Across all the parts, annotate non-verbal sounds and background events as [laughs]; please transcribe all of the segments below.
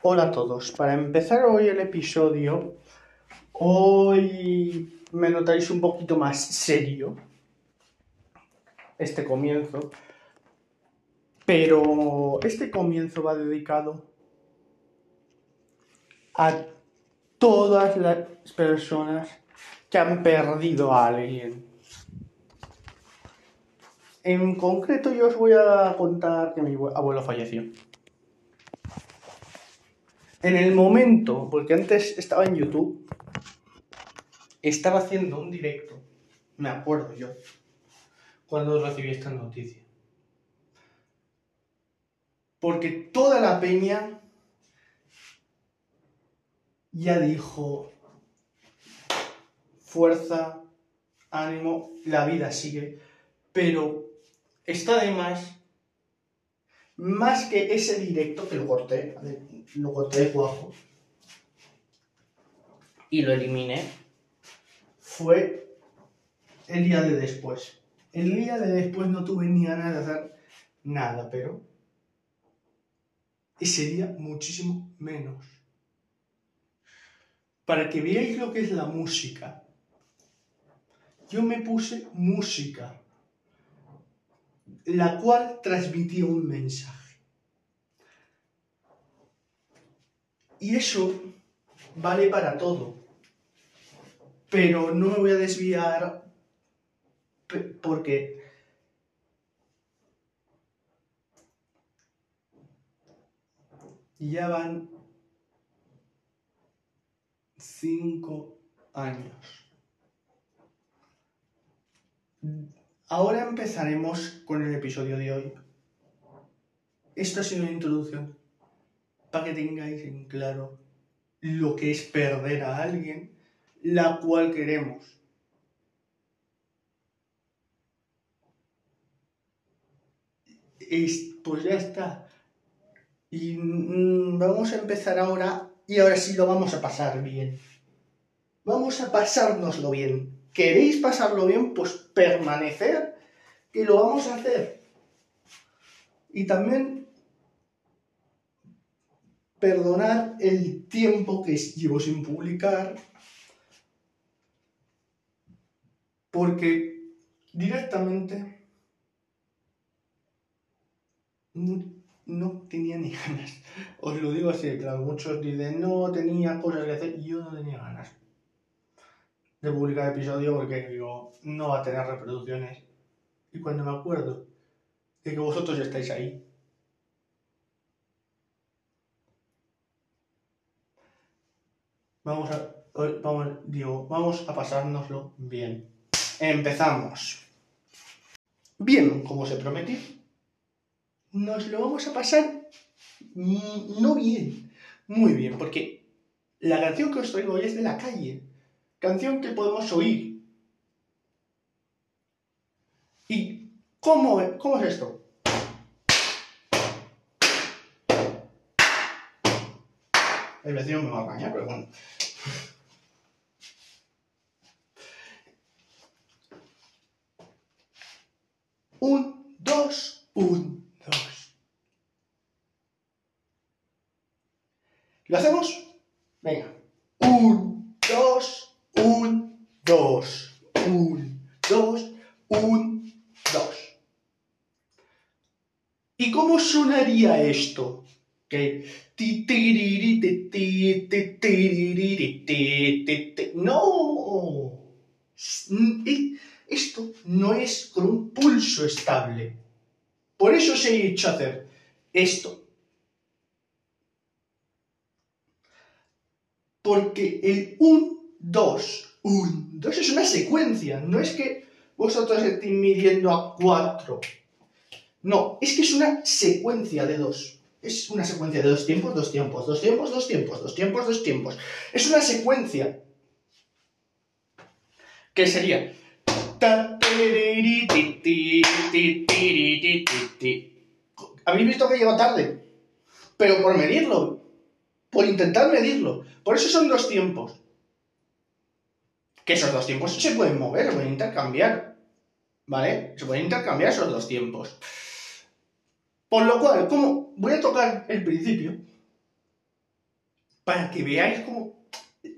Hola a todos. Para empezar hoy el episodio, hoy me notáis un poquito más serio este comienzo, pero este comienzo va dedicado a todas las personas que han perdido a alguien. En concreto yo os voy a contar que mi abuelo falleció. En el momento, porque antes estaba en YouTube, estaba haciendo un directo, me acuerdo yo, cuando recibí esta noticia. Porque toda la peña ya dijo, fuerza, ánimo, la vida sigue, pero está de más, más que ese directo que lo corté, lo corté de cuajo y lo eliminé, fue el día de después. El día de después no tuve ni ganas de hacer nada, pero ese día muchísimo menos. Para que veáis lo que es la música. Yo me puse música, la cual transmitía un mensaje. Y eso vale para todo. Pero no me voy a desviar porque ya van cinco años. Ahora empezaremos con el episodio de hoy. Esto ha sido una introducción para que tengáis en claro lo que es perder a alguien, la cual queremos. pues ya está. Y mm, vamos a empezar ahora y ahora sí lo vamos a pasar bien. Vamos a pasárnoslo bien. ¿Queréis pasarlo bien? Pues permanecer, que lo vamos a hacer. Y también perdonar el tiempo que llevo sin publicar, porque directamente no tenía ni [laughs] ganas. Os lo digo así, claro, muchos dicen, no tenía cosas que hacer, yo no tenía ganas de publicar episodio porque digo, no va a tener reproducciones. Y cuando me acuerdo de que vosotros estáis ahí, Vamos a, vamos, digo, vamos a pasárnoslo bien. Empezamos. Bien, como se prometió, nos lo vamos a pasar no bien, muy bien, porque la canción que os traigo hoy es de la calle, canción que podemos oír. ¿Y cómo, cómo es esto? El vecino me va a bañar, pero bueno. Un, dos, un, dos. ¿Lo hacemos? Venga. Un, dos, un, dos. Un, dos, un, dos. ¿Y cómo sonaría esto? Que no. Esto no es con un pulso estable. Por eso se ha hecho hacer esto. Porque el 1, 2, 1, 2 es una secuencia. No es que vosotros estéis midiendo a 4. No, es que es una secuencia de 2 es una secuencia de dos tiempos, dos tiempos, dos tiempos, dos tiempos, dos tiempos, dos tiempos. Es una secuencia que sería... ¿Habéis visto que llegó tarde? Pero por medirlo, por intentar medirlo. Por eso son dos tiempos. Que esos dos tiempos se pueden mover, se pueden intercambiar. ¿Vale? Se pueden intercambiar esos dos tiempos. Por lo cual, como voy a tocar el principio, para que veáis cómo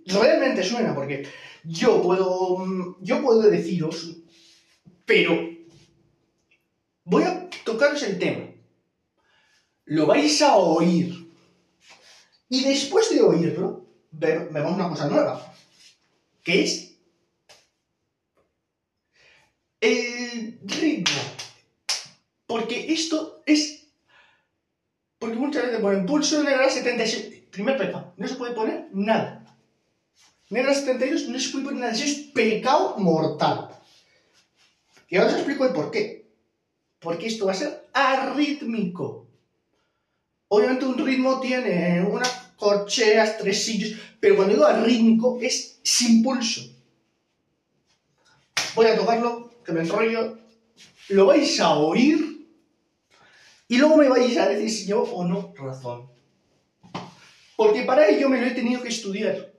realmente suena, porque yo puedo, yo puedo deciros, pero voy a tocaros el tema. Lo vais a oír. Y después de oírlo, vemos una cosa nueva, que es el ritmo. Porque esto es... Porque muchas veces ponen pulso negra 76. Primer pecado, no se puede poner nada. Negra 72 no se puede poner nada, es pecado mortal. Y ahora os explico el por qué. Porque esto va a ser arrítmico. Obviamente un ritmo tiene unas corcheas, tresillos, pero cuando digo arrítmico es sin pulso. Voy a tocarlo, que me enrollo. Lo vais a oír y luego me vais a decir si yo o no razón. Porque para ello me lo he tenido que estudiar.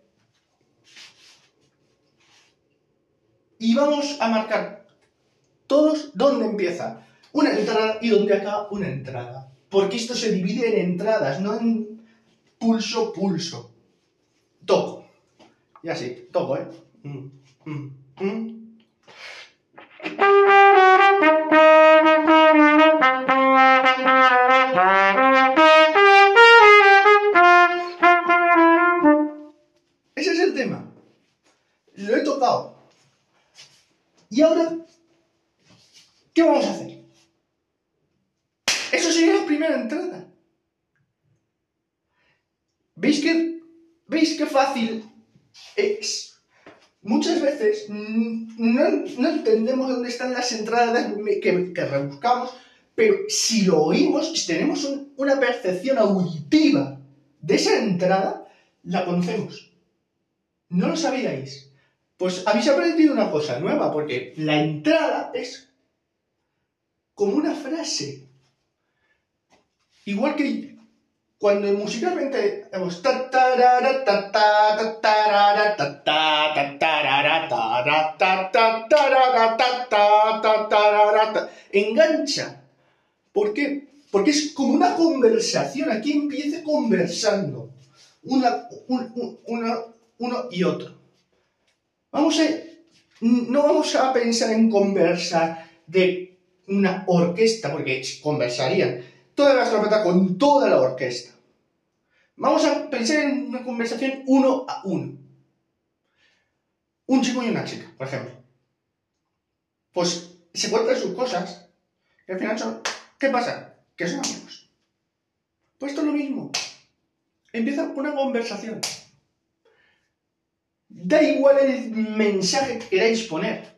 Y vamos a marcar todos dónde empieza una entrada y dónde acaba una entrada. Porque esto se divide en entradas, no en pulso, pulso. Toco. Y así, toco, ¿eh? Mm, mm, mm. Y ahora, ¿qué vamos a hacer? Eso sería la primera entrada. ¿Veis que, ¿veis qué fácil es? Muchas veces no, entendemos dónde están las entradas que, que, rebuscamos, pero si lo oímos, si tenemos una percepción auditiva de esa entrada, la conocemos. ¿No lo sabíais? Pues habéis aprendido una cosa nueva, porque la entrada es como una frase. Igual que cuando musicalmente engancha. ¿Por qué? Porque es como una conversación. Aquí empieza conversando. Una, uno y otro. Vamos a, no vamos a pensar en conversar de una orquesta, porque conversarían toda la trompeta con toda la orquesta. Vamos a pensar en una conversación uno a uno. Un chico y una chica, por ejemplo. Pues se cuentan sus cosas y al final son... ¿Qué pasa? Que son amigos. Pues esto es lo mismo. Empieza una conversación. Da igual el mensaje que queráis poner.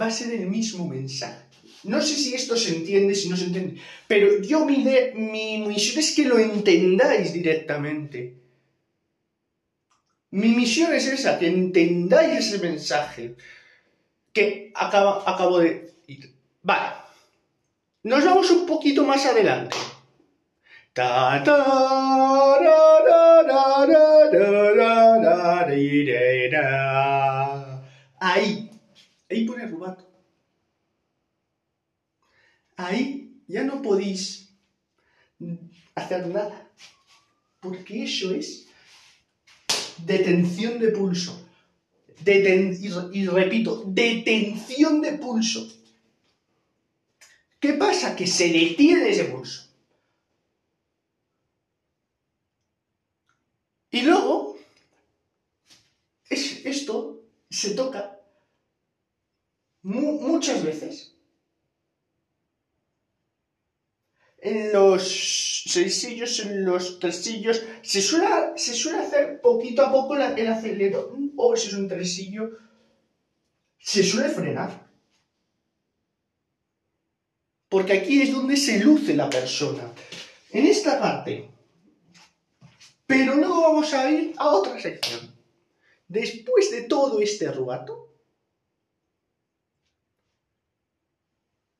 Va a ser el mismo mensaje. No sé si esto se entiende, si no se entiende, pero yo mi, mi misión es que lo entendáis directamente. Mi misión es esa, que entendáis ese mensaje que acabo de ir. Vale. Nos vamos un poquito más adelante. Ahí. Ahí pone rubato ahí ya no podéis hacer nada, porque eso es detención de pulso. y, repito, detención de pulso. ¿Qué pasa? Que se detiene ese pulso. Y luego, esto se toca muchas veces en los seisillos, en los tresillos, se suele, se suele hacer poquito a poco el acelero, o si es un tresillo, se suele frenar. Porque aquí es donde se luce la persona. En esta parte. Pero luego vamos a ir a otra sección. Después de todo este rubato,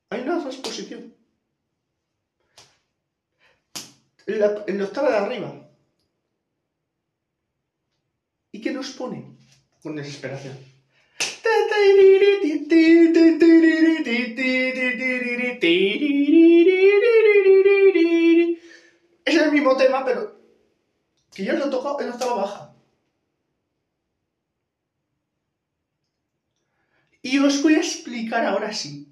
hay una exposición en la, octava de arriba. ¿Y qué nos pone? Con desesperación. Es el mismo tema, pero que yo lo he tocado en octava baja. Y os voy a explicar ahora sí.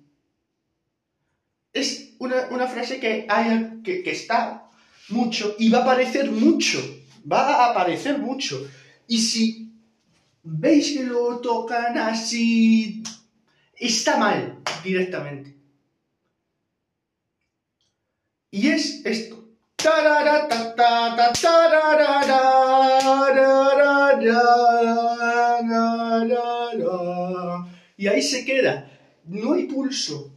Es una, frase que, hay, que, que está mucho y va a aparecer mucho. Va a aparecer mucho. Y si veis que lo tocan así, está mal directamente. Y es esto. Y ahí se queda. No hay pulso.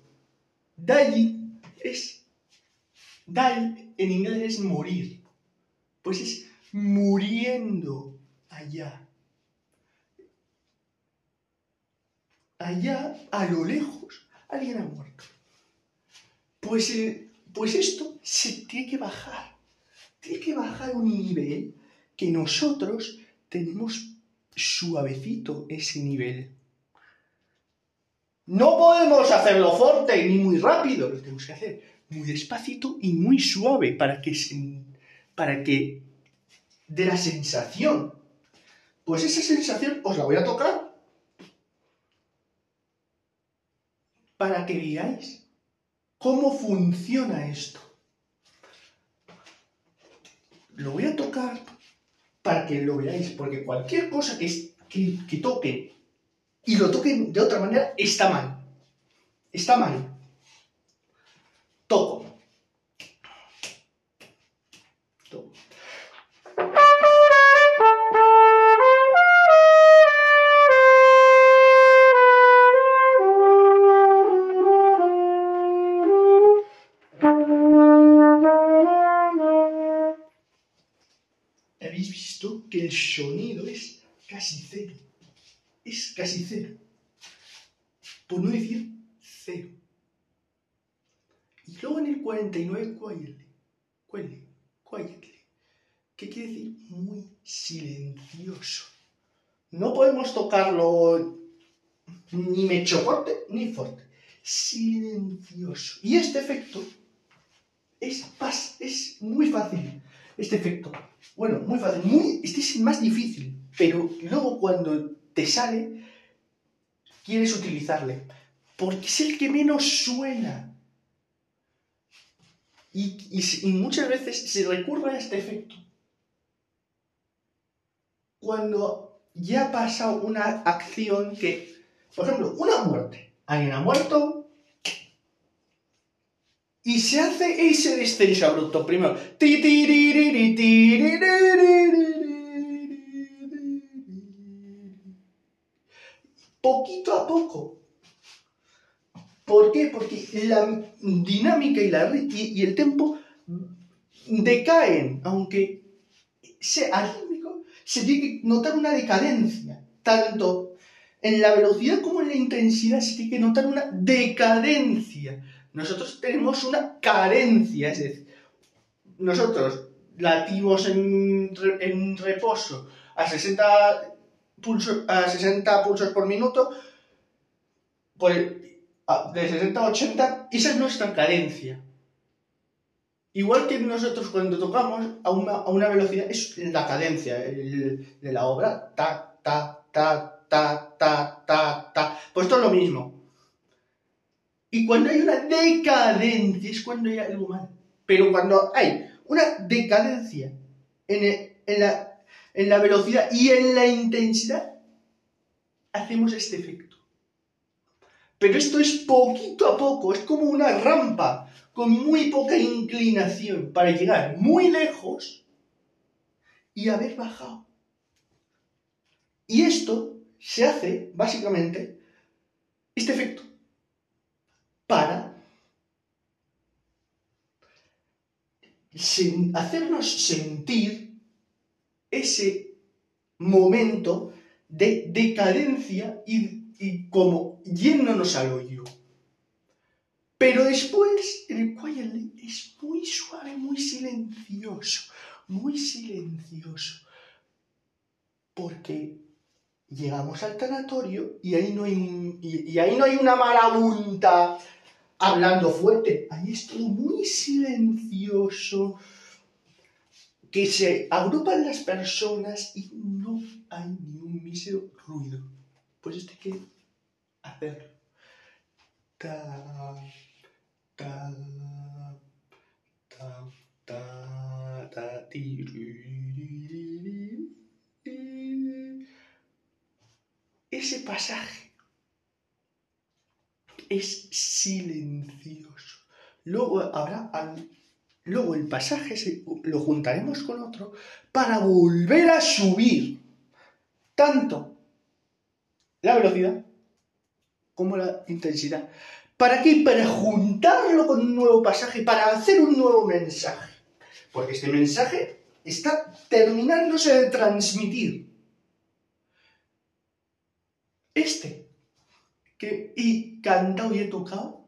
Dai es. Dai en inglés es morir. Pues es muriendo allá. Allá, a lo lejos, alguien ha muerto. Pues el pues esto se tiene que bajar. Tiene que bajar un nivel que nosotros tenemos suavecito ese nivel. No podemos hacerlo fuerte ni muy rápido, lo tenemos que hacer muy despacito y muy suave para que, para que dé la sensación. Pues esa sensación os la voy a tocar para que veáis ¿Cómo funciona esto? Lo voy a tocar para que lo veáis, porque cualquier cosa que, que, que toquen y lo toquen de otra manera está mal. Está mal. Toco. que el sonido es casi cero. Es casi cero. Por no decir cero. Y luego en el 49, quietly. Quietly. Quietly. ¿Qué quiere decir? Muy silencioso. No podemos tocarlo ni mecho corte ni fuerte. Silencioso. Y este efecto es, es muy fácil este efecto. Bueno, muy fácil, muy, este es más difícil, pero luego cuando te sale, quieres utilizarle, porque es el que menos suena. Y, muchas veces se recurre a este efecto cuando ya ha pasado una acción que, por ejemplo, una muerte. Alguien ha muerto, y se hace ese descenso abrupto primero. Poquito a poco. ¿Por qué? Porque la dinámica y, la, y el tempo decaen, aunque sea rítmico, se tiene que notar una decadencia, tanto en la velocidad como en la intensidad se tiene que notar una decadencia nosotros tenemos una carencia, es decir, nosotros latimos en, reposo a 60, pulsos, a 60 pulsos por minuto, pues de 60 a 80, esa es nuestra carencia. Igual que nosotros cuando tocamos a una, velocidad, es la cadencia de la obra, ta, ta, ta, ta, ta, ta, ta. Pues todo lo mismo. Y cuando hay una decadencia es cuando hay algo mal. Pero cuando hay una decadencia en, la, en la velocidad y en la intensidad, hacemos este efecto. Pero esto es poquito a poco, es como una rampa con muy poca inclinación para llegar muy lejos y haber bajado. Y esto se hace, básicamente, este efecto para hacernos sentir ese momento de decadencia y, como yéndonos al hoyo. Pero después el quietly es muy suave, muy silencioso, muy silencioso. Porque llegamos al tanatorio y ahí no hay, y, ahí no hay una marabunta hablando fuerte. Ahí es todo muy silencioso. Que se agrupan las personas y no hay ni un mísero ruido. Pues hay que hacerlo. Ese pasaje es silencioso. Luego habrá al- luego el pasaje se- lo juntaremos con otro para volver a subir tanto la velocidad como la intensidad. ¿Para qué? Para juntarlo con un nuevo pasaje, para hacer un nuevo mensaje. Porque este mensaje está terminándose de transmitir. Este, que y cantado y he tocado,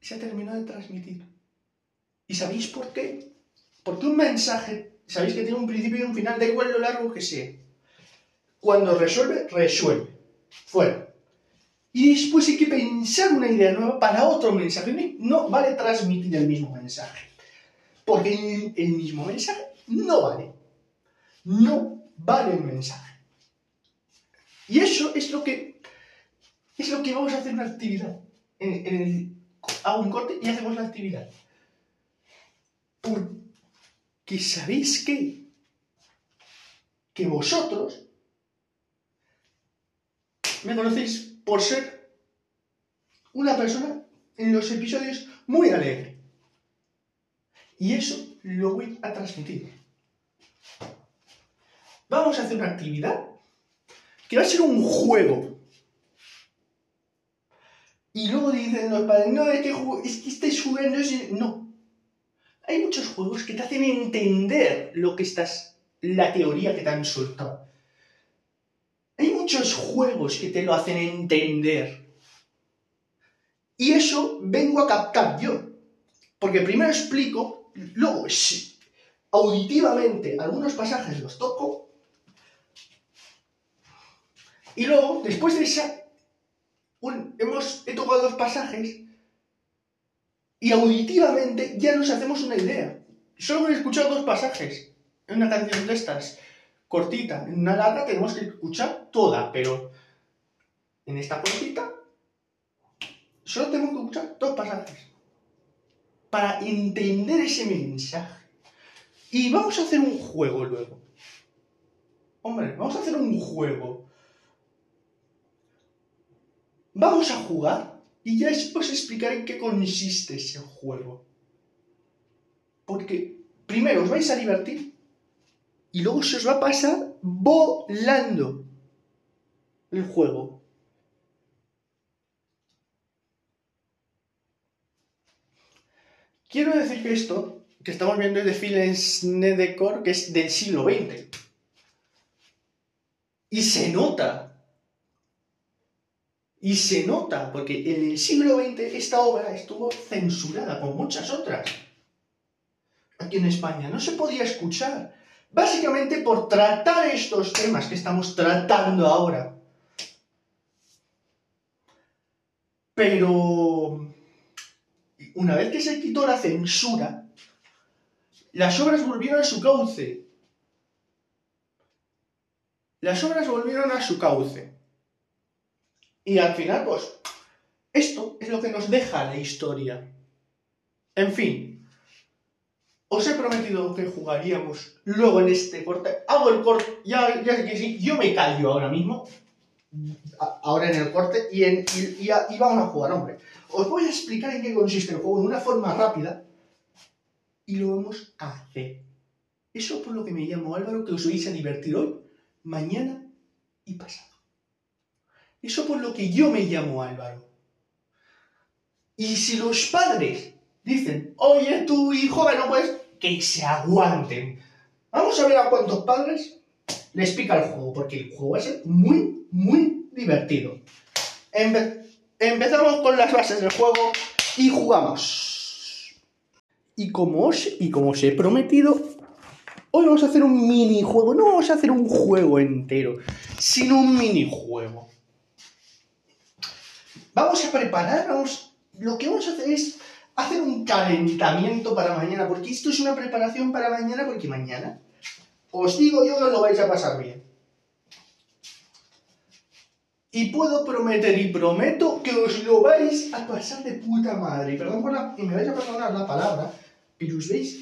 se ha terminado de transmitir. ¿Y sabéis por qué? Porque un mensaje, sabéis que tiene un principio y un final, da igual lo largo que sea. Cuando resuelve, resuelve. Fuera. Y después hay que pensar una idea nueva para otro mensaje. No vale transmitir el mismo mensaje. Porque el, mismo mensaje no vale. No vale el mensaje. Y eso es lo que es lo que vamos a hacer una actividad. En, en el, hago un corte y hacemos la actividad. Porque sabéis que que vosotros me conocéis por ser una persona en los episodios muy alegre. Y eso lo voy a transmitir. Vamos a hacer una actividad que va a ser un juego. Y luego dicen los padres, no, es que, es que estáis jugando, ese-". no. Hay muchos juegos que te hacen entender lo que estás, la teoría que te han soltado. Hay muchos juegos que te lo hacen entender. Y eso vengo a captar yo. Porque primero explico, luego sí, auditivamente algunos pasajes los toco. Y luego, después de esa, un- hemos, he tocado dos pasajes y auditivamente ya nos hacemos una idea. Solo he escuchado dos pasajes en una canción de estas, cortita. En una larga tenemos que escuchar toda, pero en esta cortita solo tenemos que escuchar dos pasajes para entender ese mensaje. Y vamos a hacer un juego luego. Hombre, vamos a hacer un juego. Vamos a jugar y ya os explicaré en qué consiste ese juego. Porque primero os vais a divertir y luego se os va a pasar volando el juego. Quiero decir que esto que estamos viendo es de Philens Nedecor, que es del siglo XX. Y se nota. Y se nota, porque en el siglo XX esta obra estuvo censurada, como muchas otras. Aquí en España no se podía escuchar. Básicamente por tratar estos temas que estamos tratando ahora. Pero una vez que se quitó la censura, las obras volvieron a su cauce. Las obras volvieron a su cauce. Y al final, pues, esto es lo que nos deja la historia. En fin, os he prometido que jugaríamos luego en este corte. Hago el corte, ya, ya sé que sí, yo me callo ahora mismo. Ahora en el corte y, en, y, y vamos a jugar, hombre. Os voy a explicar en qué consiste el juego de una forma rápida y lo vamos a hacer. Eso por lo que me llamo Álvaro, que os vais a divertir hoy, mañana y pasado. Eso por lo que yo me llamo Álvaro. Y si los padres dicen, oye, tu hijo que no puedes, que se aguanten. Vamos a ver a cuántos padres les pica el juego, porque el juego va a ser muy, muy divertido. Empe- empezamos con las bases del juego y jugamos. Y como y como os he prometido, hoy vamos a hacer un minijuego. No vamos a hacer un juego entero, sino un minijuego. Vamos a preparar, vamos- lo que vamos a hacer es hacer un calentamiento para mañana, porque esto es una preparación para mañana, porque mañana os digo yo que lo vais a pasar bien. Y puedo prometer y prometo que os lo vais a pasar de puta madre. Perdón por la, y me vais a perdonar la palabra, pero os veis,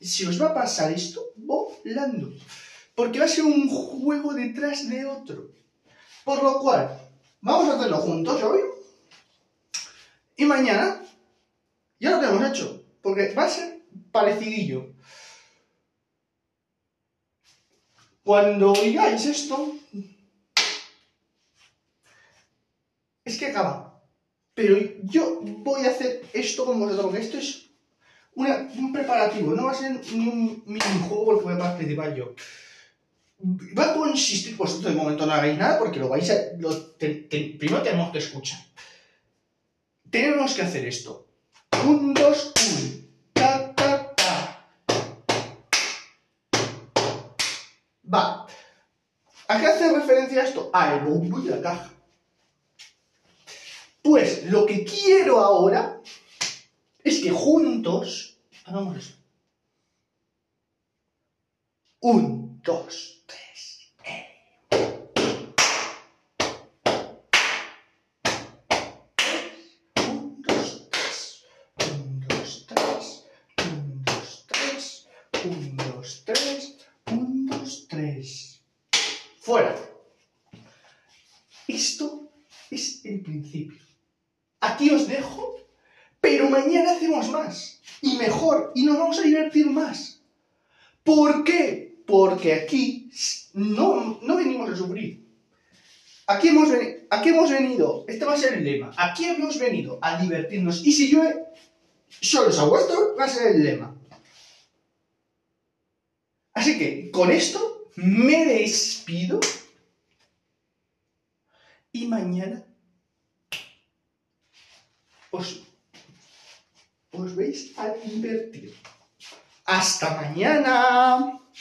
si os va a pasar esto volando. Porque va a ser un juego detrás de otro. Por lo cual, vamos a hacerlo juntos hoy. Y mañana ya lo tenemos hecho. Porque va a ser parecidillo. Cuando oigáis esto, es que acaba. Pero yo voy a hacer esto con vosotros, porque esto es un preparativo, no va a ser ni un minijuego porque voy a participar yo. Va a consistir, vosotros de momento no hagáis nada porque lo vais a... primero tenemos que escuchar. Tenemos que hacer esto. Un, dos, un. Ta, ta, ta. Va. ¿A qué hace referencia esto? A el bombo y la caja. Pues lo que quiero ahora es que juntos hagamos eso. Un, dos, tres. Un, dos, tres. Un, dos, tres. Un, dos, tres. Un, dos, tres. Un, dos, tres. Fuera. Esto es el principio. Aquí os dejo, pero mañana hacemos más y mejor y nos vamos a divertir más. ¿Por qué? Porque aquí no, no venimos a sufrir. Aquí hemos, aquí hemos venido, este va a ser el lema, aquí hemos venido a divertirnos y si yo solo os esto, va a ser el lema. Así que con esto me despido y mañana os, os veis a divertir. Hasta mañana.